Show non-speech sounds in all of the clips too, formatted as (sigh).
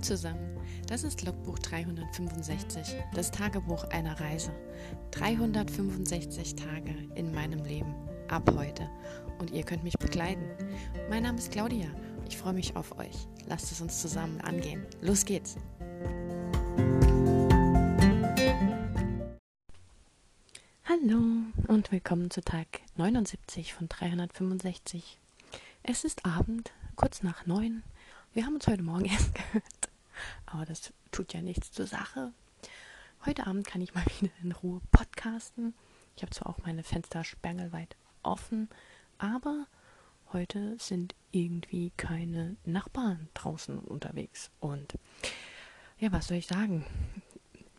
Zusammen, das ist Logbuch 365, das Tagebuch einer Reise. 365 Tage in meinem Leben ab heute und ihr könnt mich begleiten. Mein Name ist Claudia, ich freue mich auf euch. Lasst es uns zusammen angehen. Los geht's! Hallo und willkommen zu Tag 79 von 365. Es ist Abend, kurz nach neun. Wir haben uns heute Morgen (laughs) erst gehört, aber das tut ja nichts zur Sache. Heute Abend kann ich mal (laughs) wieder in Ruhe podcasten. Ich habe zwar auch meine Fenster sperrangelweit offen, aber heute sind irgendwie keine Nachbarn draußen unterwegs. Und ja, was soll ich sagen?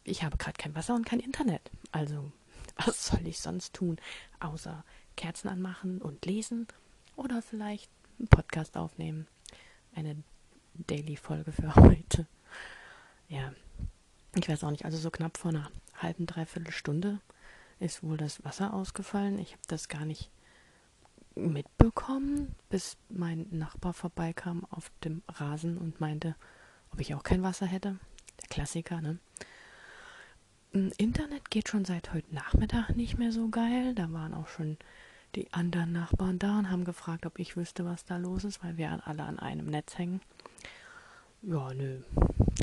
Ich habe gerade kein Wasser und kein Internet. Also, (laughs) was soll ich sonst tun, außer Kerzen anmachen und lesen oder vielleicht einen Podcast aufnehmen? Eine Daily-Folge für (laughs) heute. Ja, ich weiß auch nicht, also so knapp vor einer halben, dreiviertel Stunde ist wohl das Wasser ausgefallen. Ich habe das gar nicht mitbekommen, bis mein Nachbar vorbeikam auf dem Rasen und meinte, ob ich auch kein Wasser hätte. Der Klassiker, ne? Internet geht schon seit heute Nachmittag nicht mehr so geil. Da waren auch schon die anderen Nachbarn da und haben gefragt, ob ich wüsste, was da los ist, weil wir alle an einem Netz hängen. Ja, nö,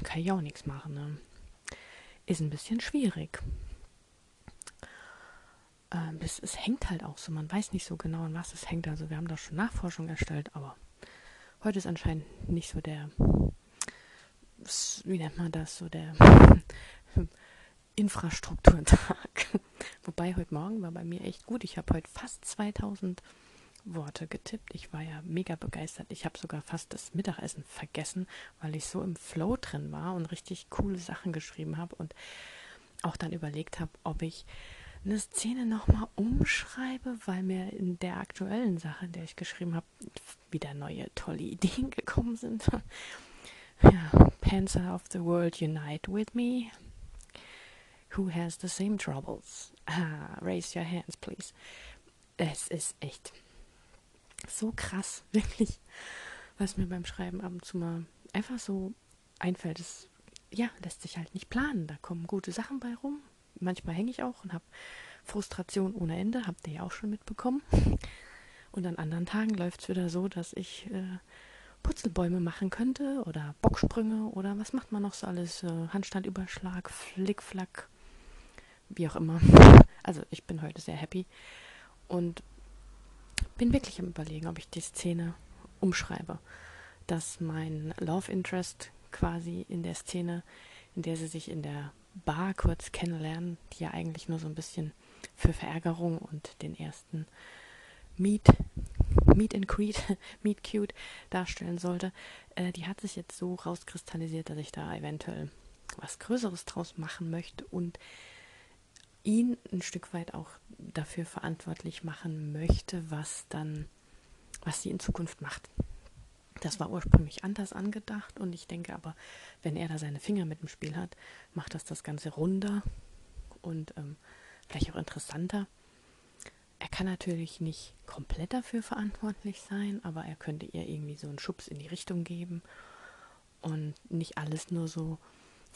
kann ich auch nichts machen. Ne? Ist ein bisschen schwierig. Ähm, es, es, hängt halt auch so, man weiß nicht so genau, an was es hängt. Also wir haben da schon Nachforschung erstellt, aber heute ist anscheinend nicht so der, wie nennt man das, so der (laughs) Infrastrukturtag. (laughs) Wobei heute Morgen war bei mir echt gut. Ich habe heute fast 2000 Worte getippt. Ich war ja mega begeistert. Ich habe sogar fast das Mittagessen vergessen, weil ich so im Flow drin war und richtig coole Sachen geschrieben habe und auch dann überlegt habe, ob ich eine Szene nochmal umschreibe, weil mir in der aktuellen Sache, in der ich geschrieben habe, wieder neue tolle Ideen (laughs) gekommen sind. ja, Panzer of the World Unite with me. Who has the same troubles? Ah, raise your hands, please. Es ist echt so krass, (laughs) wirklich, was mir beim Schreiben ab und zu mal einfach so einfällt. Es ja, lässt sich halt nicht planen. Da kommen gute Sachen bei rum. Manchmal hänge ich auch und habe Frustration ohne Ende, habt ihr ja auch schon mitbekommen. (laughs) Und an anderen Tagen läuft es wieder so, dass ich äh, Putzelbäume machen könnte oder Bocksprünge oder was macht man noch so alles? Äh, Handstandüberschlag, Flickflack, wie auch immer. Also ich bin heute sehr happy und bin wirklich am Überlegen, ob ich die Szene umschreibe. Dass mein Love Interest quasi in der Szene, in der sie sich in der Bar kurz kennenlernen, die ja eigentlich nur so ein bisschen für Verärgerung und den ersten Meet, Meet and Creed, (laughs) Meet Cute darstellen sollte, äh, die hat sich jetzt so rauskristallisiert, dass ich da eventuell was Größeres draus machen möchte und ihn ein Stück weit auch dafür verantwortlich machen möchte, was dann, was sie in Zukunft macht. Das war ursprünglich anders angedacht und ich denke aber, wenn er da seine Finger mit dem Spiel hat, macht das das Ganze runder und ähm, vielleicht auch interessanter. Er kann natürlich nicht komplett dafür verantwortlich sein, aber er könnte ihr irgendwie so einen Schubs in die Richtung geben und nicht alles nur so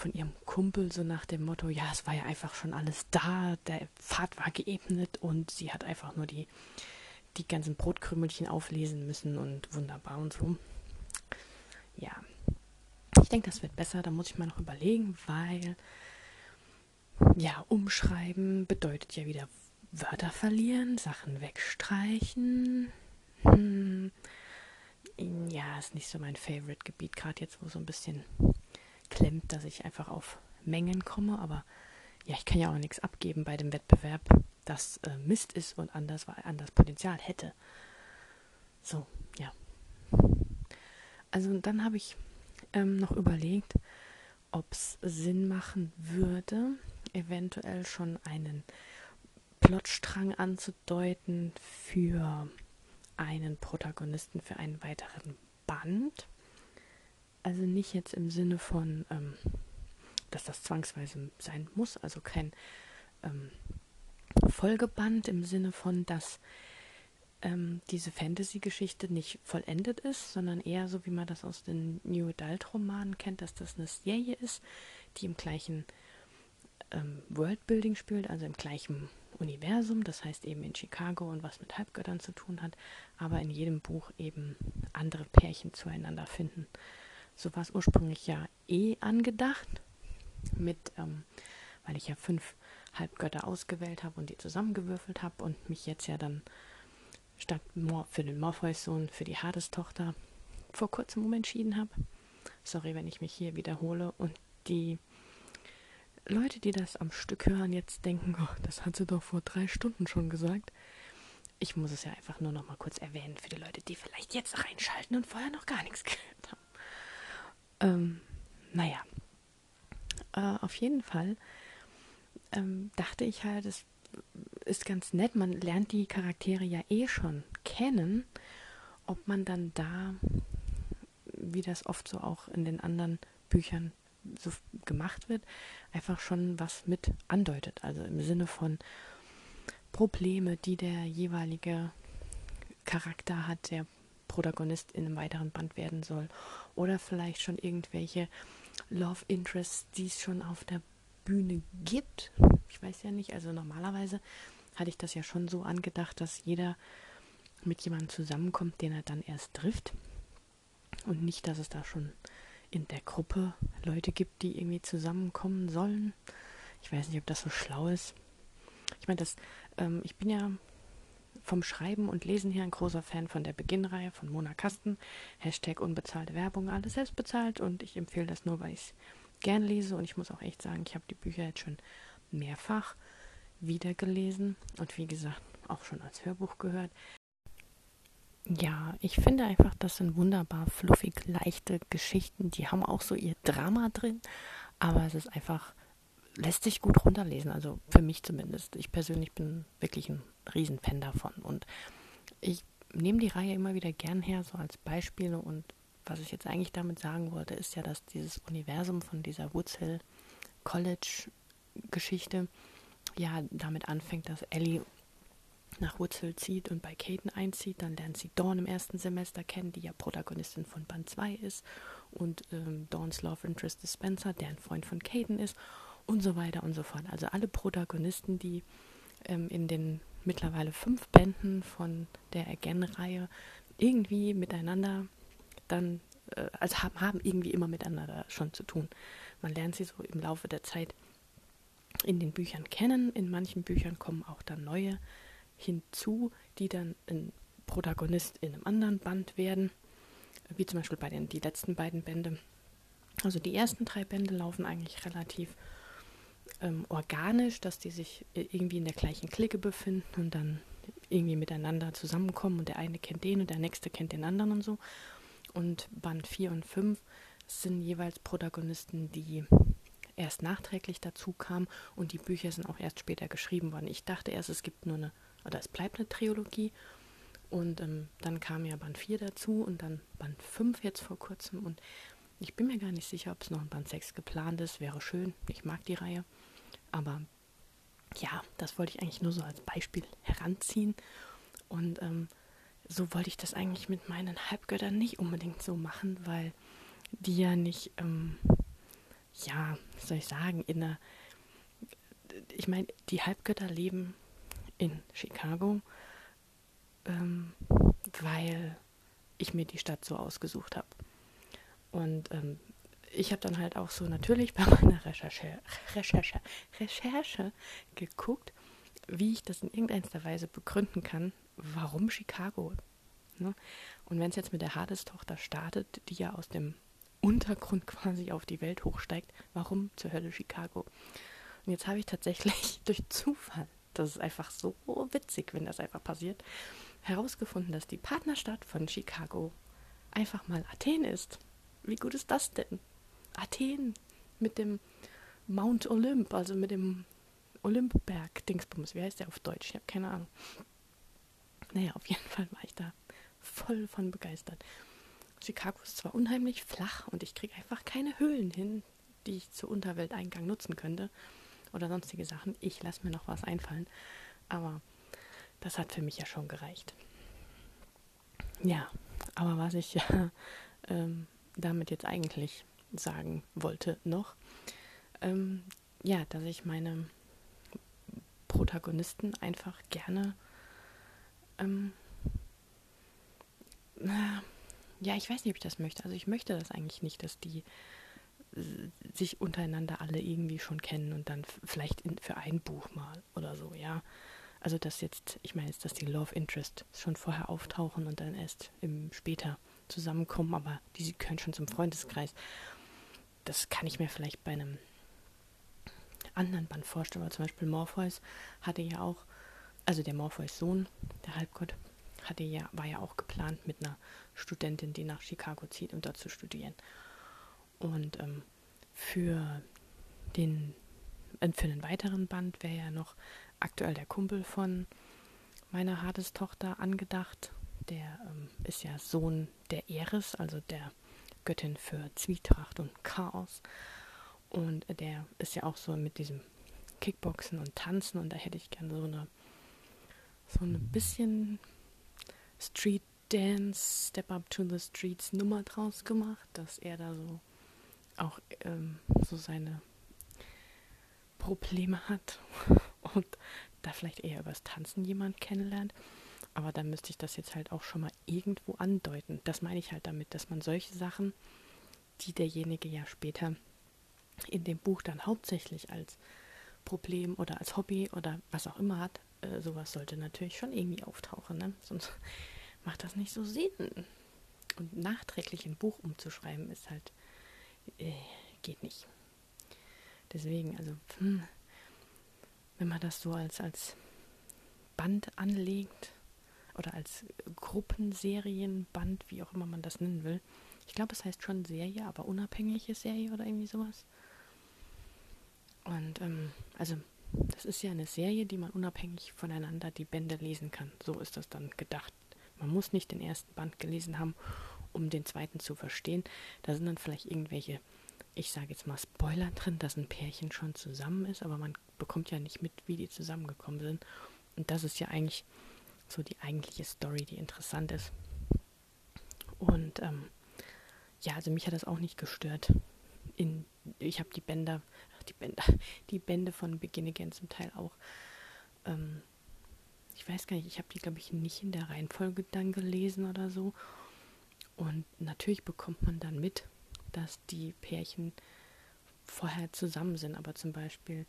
von ihrem Kumpel so nach dem Motto, ja, es war ja einfach schon alles da, der Pfad war geebnet und sie hat einfach nur die, die ganzen Brotkrümelchen auflesen müssen und wunderbar und so. Ja, ich denke, das wird besser, da muss ich mal noch überlegen, weil ja, umschreiben bedeutet ja wieder Wörter verlieren, Sachen wegstreichen. Hm, ja, ist nicht so mein Favorite-Gebiet, gerade jetzt, wo so ein bisschen klemmt, dass ich einfach auf Mengen komme. Aber ja, ich kann ja auch nichts abgeben bei dem Wettbewerb, das äh, Mist ist und anders, anders Potenzial hätte. So, ja. Also dann habe ich ähm, noch überlegt, ob es Sinn machen würde, eventuell schon einen Plotstrang anzudeuten für einen Protagonisten, für einen weiteren Band. Also nicht jetzt im Sinne von, ähm, dass das zwangsweise sein muss, also kein ähm, Folgeband im Sinne von, dass ähm, diese Fantasy-Geschichte nicht vollendet ist, sondern eher so, wie man das aus den New Adult-Romanen kennt, dass das eine Serie ist, die im gleichen ähm, Worldbuilding spielt, also im gleichen Universum, das heißt eben in Chicago und was mit Halbgöttern zu tun hat, aber in jedem Buch eben andere Pärchen zueinander finden. So war es ursprünglich ja eh angedacht, mit, ähm, weil ich ja fünf Halbgötter ausgewählt habe und die zusammengewürfelt habe und mich jetzt ja dann statt für den Morpheus-Sohn für die Hades-Tochter vor kurzem umentschieden habe. Sorry, wenn ich mich hier wiederhole und die Leute, die das am Stück hören, jetzt denken, oh, das hat sie doch vor drei Stunden schon gesagt. Ich muss es ja einfach nur noch mal kurz erwähnen für die Leute, die vielleicht jetzt reinschalten und vorher noch gar nichts gehört haben. Ähm, naja, äh, auf jeden Fall ähm, dachte ich halt, es ist ganz nett. Man lernt die Charaktere ja eh schon kennen. Ob man dann da, wie das oft so auch in den anderen Büchern so gemacht wird, einfach schon was mit andeutet. Also im Sinne von Probleme, die der jeweilige Charakter hat, der Protagonist in einem weiteren Band werden soll. Oder vielleicht schon irgendwelche Love Interests, die es schon auf der Bühne gibt. Ich weiß ja nicht, also normalerweise hatte ich das ja schon so angedacht, dass jeder mit jemandem zusammenkommt, den er dann erst trifft. Und nicht, dass es da schon in der Gruppe Leute gibt, die irgendwie zusammenkommen sollen. Ich weiß nicht, ob das so schlau ist. Ich meine, das, ähm, ich bin ja vom Schreiben und Lesen her ein großer Fan von der Beginnreihe von Mona Kasten. Hashtag unbezahlte Werbung, alles selbst bezahlt und ich empfehle das nur, weil ich es gern lese und ich muss auch echt sagen, ich habe die Bücher jetzt schon mehrfach wieder gelesen und wie gesagt auch schon als Hörbuch gehört. Ja, ich finde einfach, das sind wunderbar fluffig leichte Geschichten. Die haben auch so ihr Drama drin, aber es ist einfach, lässt sich gut runterlesen. Also für mich zumindest. Ich persönlich bin wirklich ein Riesenfan davon. Und ich nehme die Reihe immer wieder gern her, so als Beispiele. Und was ich jetzt eigentlich damit sagen wollte, ist ja, dass dieses Universum von dieser Woods Hill College Geschichte ja damit anfängt, dass Ellie nach Wurzel zieht und bei Caden einzieht. Dann lernt sie Dawn im ersten Semester kennen, die ja Protagonistin von Band 2 ist. Und ähm, Dawns Love Interest ist Spencer, der ein Freund von Caden ist. Und so weiter und so fort. Also alle Protagonisten, die ähm, in den mittlerweile fünf Bänden von der Again-Reihe irgendwie miteinander dann, äh, also haben, haben irgendwie immer miteinander schon zu tun. Man lernt sie so im Laufe der Zeit in den Büchern kennen. In manchen Büchern kommen auch dann neue hinzu, die dann ein Protagonist in einem anderen Band werden, wie zum Beispiel bei den die letzten beiden Bände. Also die ersten drei Bände laufen eigentlich relativ ähm, organisch, dass die sich irgendwie in der gleichen Clique befinden und dann irgendwie miteinander zusammenkommen und der eine kennt den und der nächste kennt den anderen und so. Und Band 4 und 5 sind jeweils Protagonisten, die erst nachträglich dazu kamen und die Bücher sind auch erst später geschrieben worden. Ich dachte erst, es gibt nur eine oder es bleibt eine Trilogie. Und ähm, dann kam ja Band 4 dazu und dann Band 5 jetzt vor kurzem. Und ich bin mir gar nicht sicher, ob es noch ein Band 6 geplant ist. Wäre schön. Ich mag die Reihe. Aber ja, das wollte ich eigentlich nur so als Beispiel heranziehen. Und ähm, so wollte ich das eigentlich mit meinen Halbgöttern nicht unbedingt so machen, weil die ja nicht, ähm, ja, was soll ich sagen, in einer. Ich meine, die Halbgötter leben in Chicago, ähm, weil ich mir die Stadt so ausgesucht habe. Und ähm, ich habe dann halt auch so natürlich bei (laughs) meiner Recherche, Recherche, Recherche geguckt, wie ich das in irgendeiner Weise begründen kann, warum Chicago. Ne? Und wenn es jetzt mit der Hades-Tochter startet, die ja aus dem Untergrund (laughs) quasi auf die Welt hochsteigt, warum zur Hölle Chicago? Und jetzt habe ich tatsächlich (laughs) durch Zufall das ist einfach so witzig, wenn das einfach passiert. Herausgefunden, dass die Partnerstadt von Chicago einfach mal Athen ist. Wie gut ist das denn? Athen mit dem Mount Olymp, also mit dem Olympberg, Dingsbums, wie heißt der auf Deutsch? Ich habe keine Ahnung. Naja, auf jeden Fall war ich da voll von begeistert. Chicago ist zwar unheimlich flach und ich kriege einfach keine Höhlen hin, die ich zur Unterwelteingang nutzen könnte oder sonstige Sachen. Ich lasse mir noch was einfallen. Aber das hat für mich ja schon gereicht. ja, aber was ich (laughs) ähm, damit jetzt eigentlich sagen wollte noch, ähm, ja, dass ich meine Protagonisten einfach gerne ähm, ja, ich weiß nicht, ob ich das möchte. Also ich möchte das eigentlich nicht, dass die sich untereinander alle irgendwie schon kennen und dann vielleicht in, für ein Buch mal oder so, ja. Also dass jetzt, ich meine jetzt, dass die Love Interest schon vorher auftauchen und dann erst im später zusammenkommen, aber die können schon zum Freundeskreis. Das kann ich mir vielleicht bei einem anderen Band vorstellen, weil zum Beispiel Morpheus hatte ja auch, also der Morpheus Sohn, der Halbgott, hatte ja, war ja auch geplant mit einer Studentin, die nach Chicago zieht, um dort zu studieren. Und ähm, für den äh, für einen weiteren Band wäre ja noch aktuell der Kumpel von meiner Hades-Tochter angedacht. Der ähm, ist ja Sohn der Eris, also der Göttin für Zwietracht und Chaos. Und der ist ja auch so mit diesem Kickboxen und Tanzen und da hätte ich gerne so eine so ein bisschen Street Dance, Step Up to the Streets Nummer draus gemacht, dass er da so auch ähm, so seine Probleme hat (laughs) und da vielleicht eher übers Tanzen jemand kennenlernt. Aber dann müsste ich das jetzt halt auch schon mal irgendwo andeuten. Das meine ich halt damit, dass man solche Sachen, die derjenige ja später in dem Buch dann hauptsächlich als Problem oder als Hobby oder was auch immer hat, äh, sowas sollte natürlich schon irgendwie auftauchen. Ne? Sonst (laughs) macht das nicht so Sinn. Und nachträglich ein Buch umzuschreiben ist halt, äh, geht nicht. Deswegen, also, hm, wenn man das so als, als Band anlegt oder als Gruppenserienband, wie auch immer man das nennen will, ich glaube, es heißt schon Serie, aber unabhängige Serie oder irgendwie sowas. Und ähm, also das ist ja eine Serie, die man unabhängig voneinander die Bände lesen kann. So ist das dann gedacht. Man muss nicht den ersten Band gelesen haben, um den zweiten zu verstehen. Da sind dann vielleicht irgendwelche, ich sage jetzt mal Spoiler drin, dass ein Pärchen schon zusammen ist, aber man bekommt ja nicht mit, wie die zusammengekommen sind. Und das ist ja eigentlich so die eigentliche Story, die interessant ist. Und ähm, ja, also mich hat das auch nicht gestört. In, ich habe die Bänder, die Bänder, (laughs) die Bände von Begin Again zum Teil auch ähm, ich weiß gar nicht, ich habe die, glaube ich, nicht in der Reihenfolge dann gelesen oder so. Und natürlich bekommt man dann mit, dass die Pärchen vorher zusammen sind, aber zum Beispiel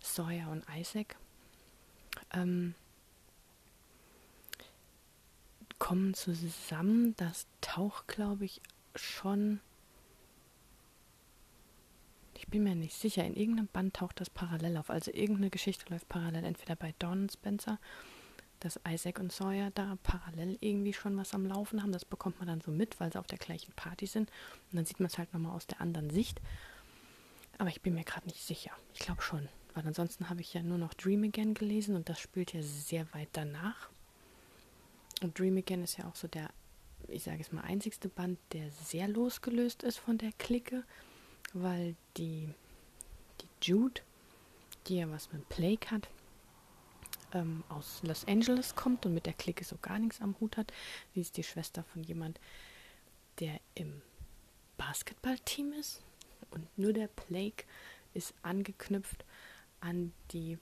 Sawyer und Isaac ähm, kommen zusammen. Das taucht, glaube ich, schon. Ich bin mir nicht sicher. In irgendeinem Band taucht das parallel auf. Also irgendeine Geschichte läuft parallel, entweder bei Dawn Spencer dass Isaac und Sawyer da parallel irgendwie schon was am Laufen haben. Das bekommt man dann so mit, weil sie auf der gleichen Party sind. Und dann sieht man es halt nochmal aus der anderen Sicht. Aber ich bin mir gerade nicht sicher. Ich glaube schon. Weil ansonsten habe ich ja nur noch Dream Again gelesen und das spielt ja sehr weit danach. Und Dream Again ist ja auch so der, ich sage es mal, einzigste Band, der sehr losgelöst ist von der Clique, weil die, die Jude, die ja was mit Plague hat, ähm, aus Los Angeles kommt und mit der Clique so gar nichts am Hut hat. Sie ist die Schwester von jemand, der im Basketballteam ist. Und nur der Plague ist angeknüpft an die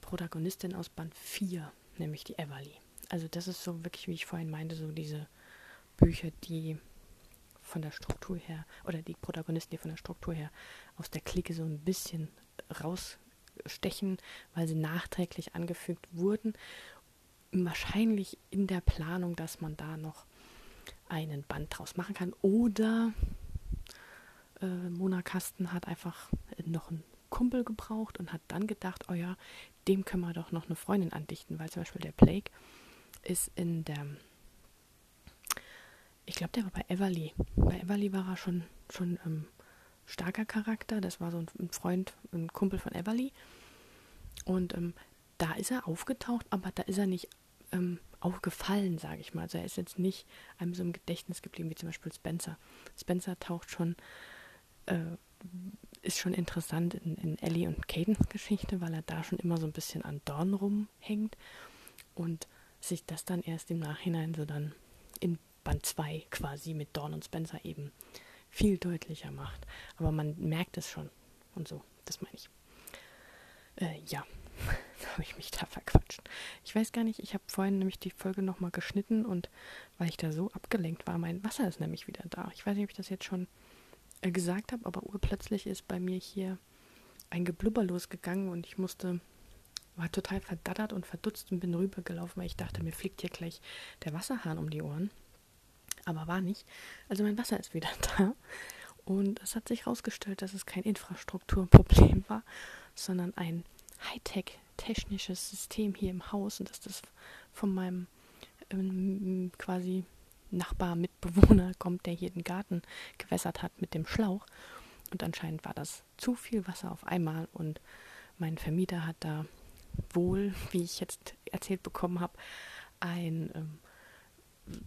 Protagonistin aus Band 4, nämlich die Everly. Also das ist so wirklich, wie ich vorhin meinte, so diese Bücher, die von der Struktur her, oder die Protagonisten, die von der Struktur her aus der Clique so ein bisschen raus stechen, weil sie nachträglich angefügt wurden. Wahrscheinlich in der Planung, dass man da noch einen Band draus machen kann. Oder äh, Mona Kasten hat einfach noch einen Kumpel gebraucht und hat dann gedacht, oh ja, dem können wir doch noch eine Freundin andichten, weil zum Beispiel der Plague ist in der, ich glaube, der war bei Everly. Bei Everly war er schon, schon ähm, starker Charakter. Das war so ein, Freund, ein Kumpel von Everly. Und ähm, da ist er aufgetaucht, aber da ist er nicht ähm, aufgefallen, sage ich mal. Also er ist jetzt nicht einem so im Gedächtnis geblieben, wie zum Beispiel Spencer. Spencer taucht schon, äh, ist schon interessant in, in Ellie und Cadens Geschichte, weil er da schon immer so ein bisschen an Dorn rumhängt und sich das dann erst im Nachhinein so dann in Band 2 quasi mit Dawn und Spencer eben viel deutlicher macht. Aber man merkt es schon und so, das meine ich. Äh, ja, (laughs) habe ich mich da verquatscht. Ich weiß gar nicht, ich habe vorhin nämlich die Folge nochmal geschnitten und weil ich da so abgelenkt war, mein Wasser ist nämlich wieder da. Ich weiß nicht, ob ich das jetzt schon äh, gesagt habe, aber urplötzlich ist bei mir hier ein Geblubber losgegangen und ich musste, war total verdattert und verdutzt und bin rübergelaufen, weil ich dachte, mir fliegt hier gleich der Wasserhahn um die Ohren. Aber war nicht. Also mein Wasser ist wieder (laughs) da. Und es hat sich herausgestellt, dass es kein Infrastrukturproblem (laughs) war, sondern ein Hightech technisches System hier im Haus und dass das von meinem ähm, quasi Nachbar, Mitbewohner (laughs) kommt, der hier den Garten gewässert hat mit dem Schlauch. Und anscheinend war das zu viel Wasser auf einmal und mein Vermieter hat da wohl, wie ich jetzt erzählt bekommen habe, ein ähm,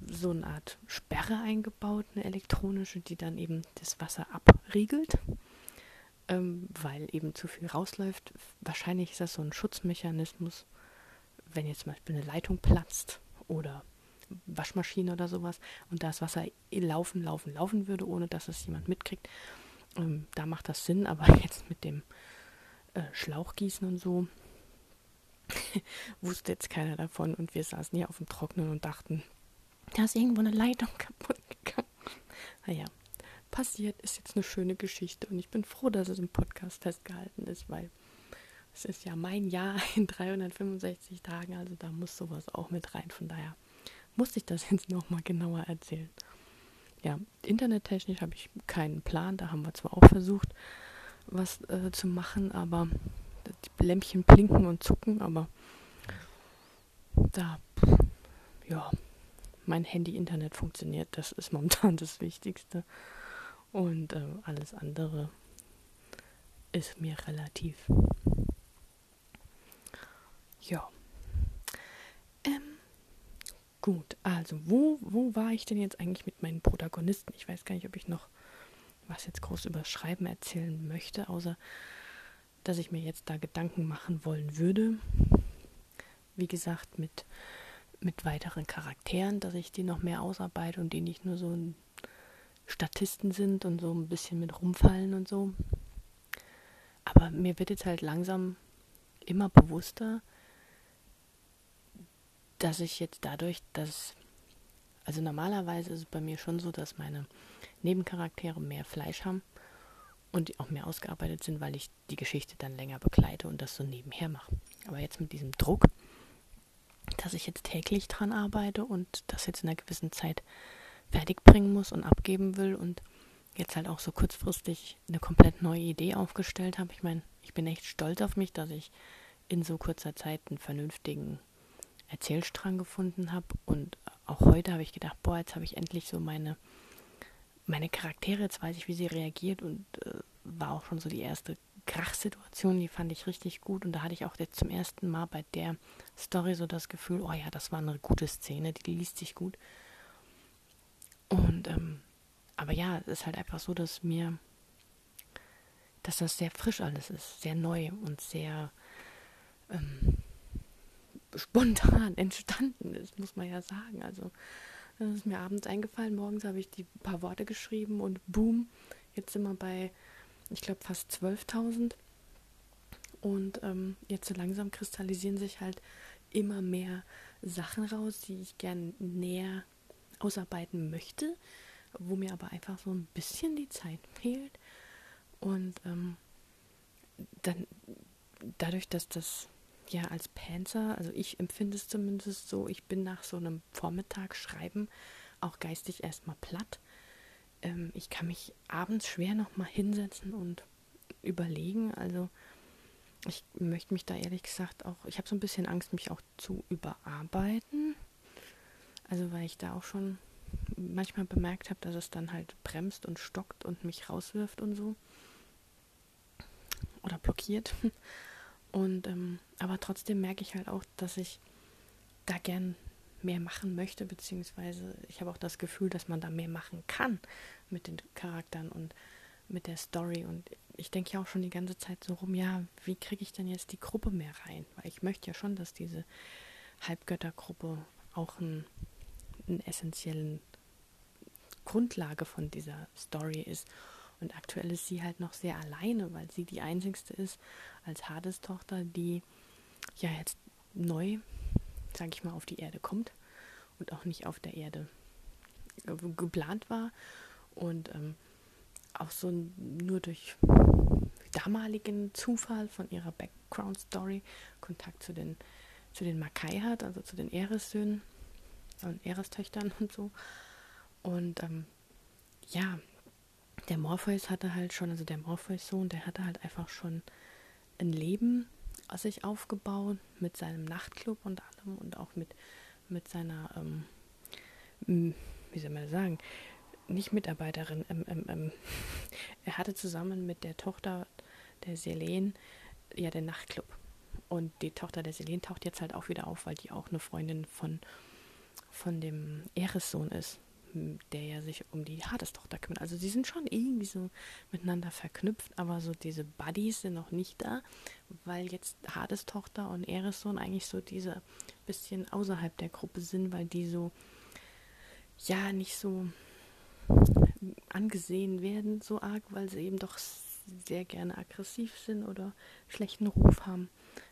so eine Art Sperre eingebaut, eine elektronische, die dann eben das Wasser abriegelt ähm, weil eben zu viel rausläuft. Wahrscheinlich ist das so ein Schutzmechanismus, wenn jetzt zum Beispiel eine Leitung platzt oder Waschmaschine oder sowas und das Wasser laufen, laufen, laufen würde, ohne dass es jemand mitkriegt. Ähm, da macht das Sinn, aber (laughs) jetzt mit dem äh, Schlauchgießen und so (laughs) wusste jetzt keiner davon und wir saßen hier auf dem Trocknen und dachten, da ist irgendwo eine Leitung (laughs) kaputt gegangen. Naja, passiert, ist jetzt eine schöne Geschichte und ich bin froh, dass es im Podcast festgehalten ist, weil es ist ja mein Jahr (laughs) in 365 Tagen, also da muss sowas auch mit rein. Von daher musste ich das jetzt nochmal genauer erzählen. Ja, internettechnisch habe ich keinen Plan, da haben wir zwar auch versucht, was äh, zu machen, aber die Lämpchen blinken und zucken, aber da, ja, mein Handy-Internet funktioniert, das ist momentan (laughs) das Wichtigste. Und äh, alles andere ist mir relativ. Ja. Ähm, gut, also wo, wo war ich denn jetzt eigentlich mit meinen Protagonisten? Ich weiß gar nicht, ob ich noch was jetzt groß über Schreiben erzählen möchte, außer dass ich mir jetzt da Gedanken machen wollen würde. Wie gesagt, mit, mit weiteren Charakteren, dass ich die noch mehr ausarbeite und die nicht nur so Statisten sind und so ein bisschen mit rumfallen und so. Aber mir wird jetzt halt langsam immer bewusster, dass ich jetzt dadurch, dass, also normalerweise ist es bei mir schon so, dass meine Nebencharaktere mehr Fleisch haben und auch mehr ausgearbeitet sind, weil ich die Geschichte dann länger begleite und das so nebenher mache. Aber jetzt mit diesem Druck, dass ich jetzt täglich dran arbeite und das jetzt in einer gewissen Zeit fertig bringen muss und abgeben will und jetzt halt auch so kurzfristig eine komplett neue Idee aufgestellt habe. Ich meine, ich bin echt stolz auf mich, dass ich in so kurzer Zeit einen vernünftigen Erzählstrang gefunden habe und auch heute habe ich gedacht, boah, jetzt habe ich endlich so meine meine Charaktere, jetzt weiß ich, wie sie reagiert und äh, war auch schon so die erste Krachsituation, die fand ich richtig gut und da hatte ich auch jetzt zum ersten Mal bei der Story so das Gefühl, oh ja, das war eine gute Szene, die liest sich gut. Und, ähm, aber ja, es ist halt einfach so, dass mir, dass das sehr frisch alles ist, sehr neu und sehr ähm, spontan (laughs) entstanden ist, muss man ja sagen. Also, das ist mir abends eingefallen, morgens habe ich die paar Worte geschrieben und boom, jetzt sind wir bei, ich glaube, fast 12.000. Und ähm, jetzt so langsam kristallisieren sich halt immer mehr Sachen raus, die ich gern näher ausarbeiten möchte, wo mir aber einfach so ein bisschen die Zeit fehlt. Und ähm, dann dadurch, dass das ja als Panzer, also ich empfinde es zumindest so, ich bin nach so einem Vormittag schreiben auch geistig erstmal platt. Ähm, ich kann mich abends schwer nochmal hinsetzen und überlegen. Also ich möchte mich da ehrlich gesagt auch, ich habe so ein bisschen Angst, mich auch zu überarbeiten. Also weil ich da auch schon manchmal bemerkt habe, dass es dann halt bremst und stockt und mich rauswirft und so. Oder blockiert. (laughs) Und ähm, aber trotzdem merke ich halt auch, dass ich da gern mehr machen möchte, beziehungsweise ich habe auch das Gefühl, dass man da mehr machen kann mit den Charakteren und mit der Story. Und ich denke ja auch schon die ganze Zeit so rum, ja, wie kriege ich denn jetzt die Gruppe mehr rein? Weil ich möchte ja schon, dass diese Halbgöttergruppe auch ein eine essentielle Grundlage von dieser Story ist. Und aktuell ist sie halt noch sehr alleine, weil sie die einzigste ist als Hades Tochter, die ja jetzt neu, sage ich mal, auf die Erde kommt und auch nicht auf der Erde geplant war und ähm, auch so nur durch damaligen Zufall von ihrer Background Story Kontakt zu den zu den Makai hat, also zu den Ehressöhnen und Erestöchtern und so. Und ähm, ja, der Morpheus hatte halt schon, also der Morpheus-Sohn, der hatte halt einfach schon ein Leben aus sich aufgebaut mit seinem Nachtclub und allem und auch mit, mit seiner, ähm, wie soll man sagen, nicht Mitarbeiterin, ähm, ähm, ähm, (laughs) er hatte zusammen mit der Tochter der Selene ja den Nachtclub. Und die Tochter der Selene taucht jetzt halt auch wieder auf, weil die auch eine Freundin von, von dem Eressohn ist, der ja sich um die Hades-Tochter kümmert. Also sie sind schon irgendwie so miteinander verknüpft, aber so diese Buddies sind noch nicht da, weil jetzt Hades-Tochter und Eressohn eigentlich so diese bisschen außerhalb der Gruppe sind, weil die so ja nicht so angesehen werden so arg, weil sie eben doch sehr gerne aggressiv sind oder schlechten Ruf haben,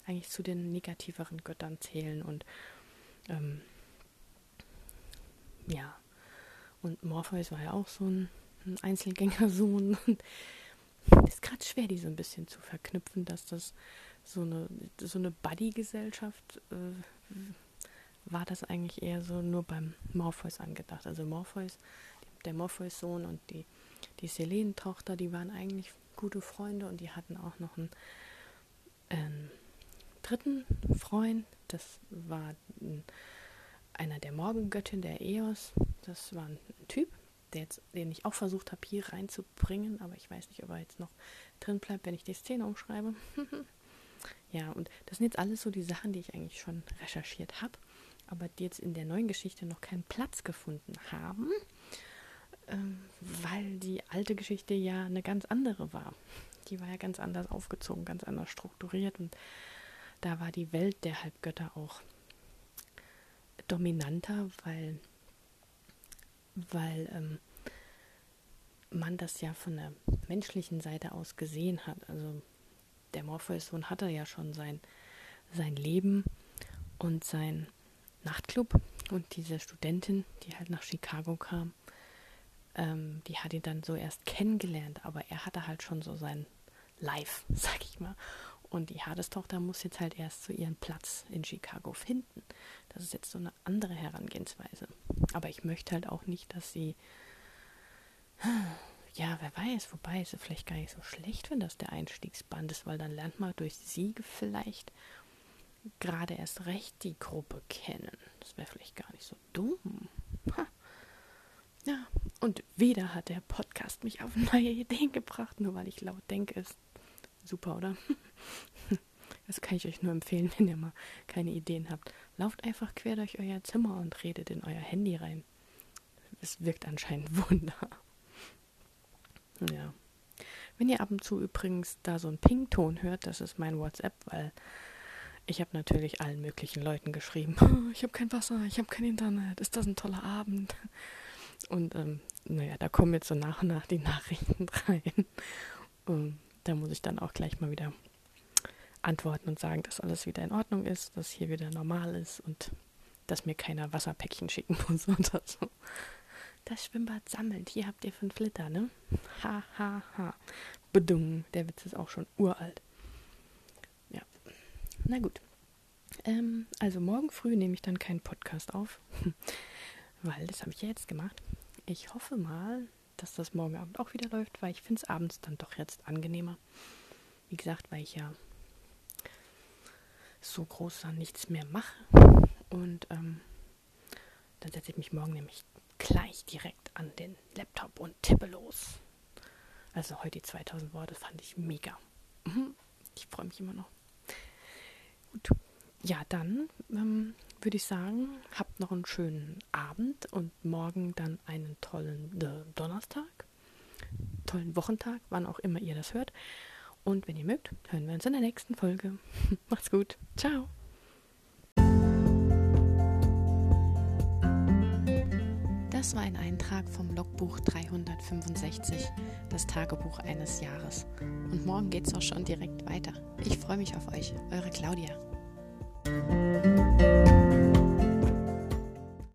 eigentlich zu den negativeren Göttern zählen und ähm, ja. Und Morpheus war ja auch so ein, ein Einzelgängersohn. (laughs) ist gerade schwer, die so ein bisschen zu verknüpfen, dass das so eine, so eine Buddy-Gesellschaft äh, war das eigentlich eher so nur beim Morpheus angedacht. Also Morpheus, der Morpheus-Sohn und die, die Selene-Tochter, die waren eigentlich gute Freunde und die hatten auch noch einen ähm, dritten Freund. Das war ein, einer der Morgengöttin, der Eos. Das war ein, Typ, der jetzt, den ich auch versucht habe, hier reinzubringen, aber ich weiß nicht, ob er jetzt noch drin bleibt, wenn ich die Szene umschreibe. (laughs) ja, und das sind jetzt alles so die Sachen, die ich eigentlich schon recherchiert habe, aber die jetzt in der neuen Geschichte noch keinen Platz gefunden haben ähm, weil die alte Geschichte ja eine ganz andere war. Die war ja ganz anders aufgezogen, ganz anders strukturiert und da war die Welt der Halbgötter auch dominanter, weil, weil ähm, man das ja von der menschlichen Seite aus gesehen hat. Also der Morpheus-Sohn hatte ja schon sein, sein Leben und sein Nachtclub und diese Studentin, die halt nach Chicago kam, ähm, die hat ihn dann so erst kennengelernt, aber er hatte halt schon so sein Life, (laughs) sag ich mal. Und die Hades-Tochter muss jetzt halt erst so ihren Platz in Chicago finden. Das ist jetzt so eine andere Herangehensweise. Aber ich möchte halt auch nicht, dass sie. (sighs) Ja, wer weiß, wobei ist es vielleicht gar nicht so schlecht, wenn das der Einstiegsband ist, weil dann lernt man durch Siege vielleicht gerade erst recht die Gruppe kennen. Das wäre vielleicht gar nicht so dumm. Ha. Ja, und wieder hat der Podcast mich auf (laughs) neue Ideen gebracht, nur weil ich laut denke, ist super, oder? (laughs) Das kann ich euch nur empfehlen, (laughs) wenn ihr mal keine Ideen habt. Lauft einfach quer durch euer Zimmer und redet in euer Handy rein. Es wirkt anscheinend (laughs) Wunder. Ja. Wenn ihr ab und zu übrigens da so einen Ping-Ton hört, das ist mein WhatsApp, weil ich habe natürlich allen möglichen Leuten geschrieben. (laughs) Oh, ich habe kein Wasser, ich habe kein Internet, ist das ein toller Abend? Und ähm, naja, da kommen jetzt so nach und nach die Nachrichten rein. Und da muss ich dann auch gleich mal wieder antworten und sagen, dass alles wieder in Ordnung ist, dass hier wieder normal ist und dass mir keiner Wasserpäckchen schicken (laughs) muss oder so. Das Schwimmbad sammelt. Hier habt ihr fünf Liter, ne? Ha, ha, ha. Bedung. Der Witz ist auch schon uralt. Ja. Na gut. Ähm, also morgen früh nehme ich dann keinen Podcast auf (laughs) weil das habe ich ja jetzt gemacht. Ich hoffe mal, dass das morgen Abend auch wieder läuft, weil ich finde es abends dann doch jetzt angenehmer. Wie gesagt, weil ich ja so groß dann nichts mehr mache. Und ähm, dann setze ich mich morgen nämlich gleich direkt an den Laptop und tippe los. Also heute die 2000 Worte fand ich mega. Mhm. Ich freue mich immer noch. Gut. Ja, dann ähm, würde ich sagen, habt noch einen schönen Abend und morgen dann einen tollen äh, Donnerstag, tollen Wochentag, wann auch immer ihr das hört. Und wenn ihr mögt, hören wir uns in der nächsten Folge. (laughs) Macht's gut. Ciao. Das war ein Eintrag vom Logbuch 365, das Tagebuch eines Jahres. Und morgen geht's auch schon direkt weiter. Ich freue mich auf euch, eure Claudia.